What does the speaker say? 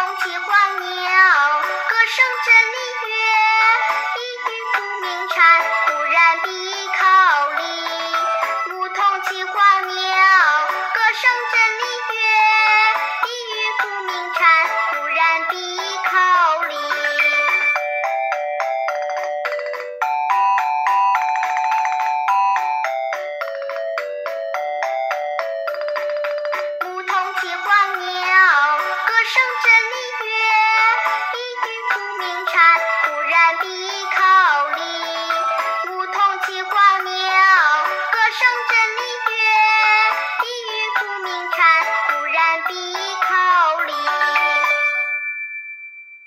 我喜欢你忽然闭口立，梧桐骑黄牛，歌声振林樾，意欲捕鸣蝉，忽然闭口。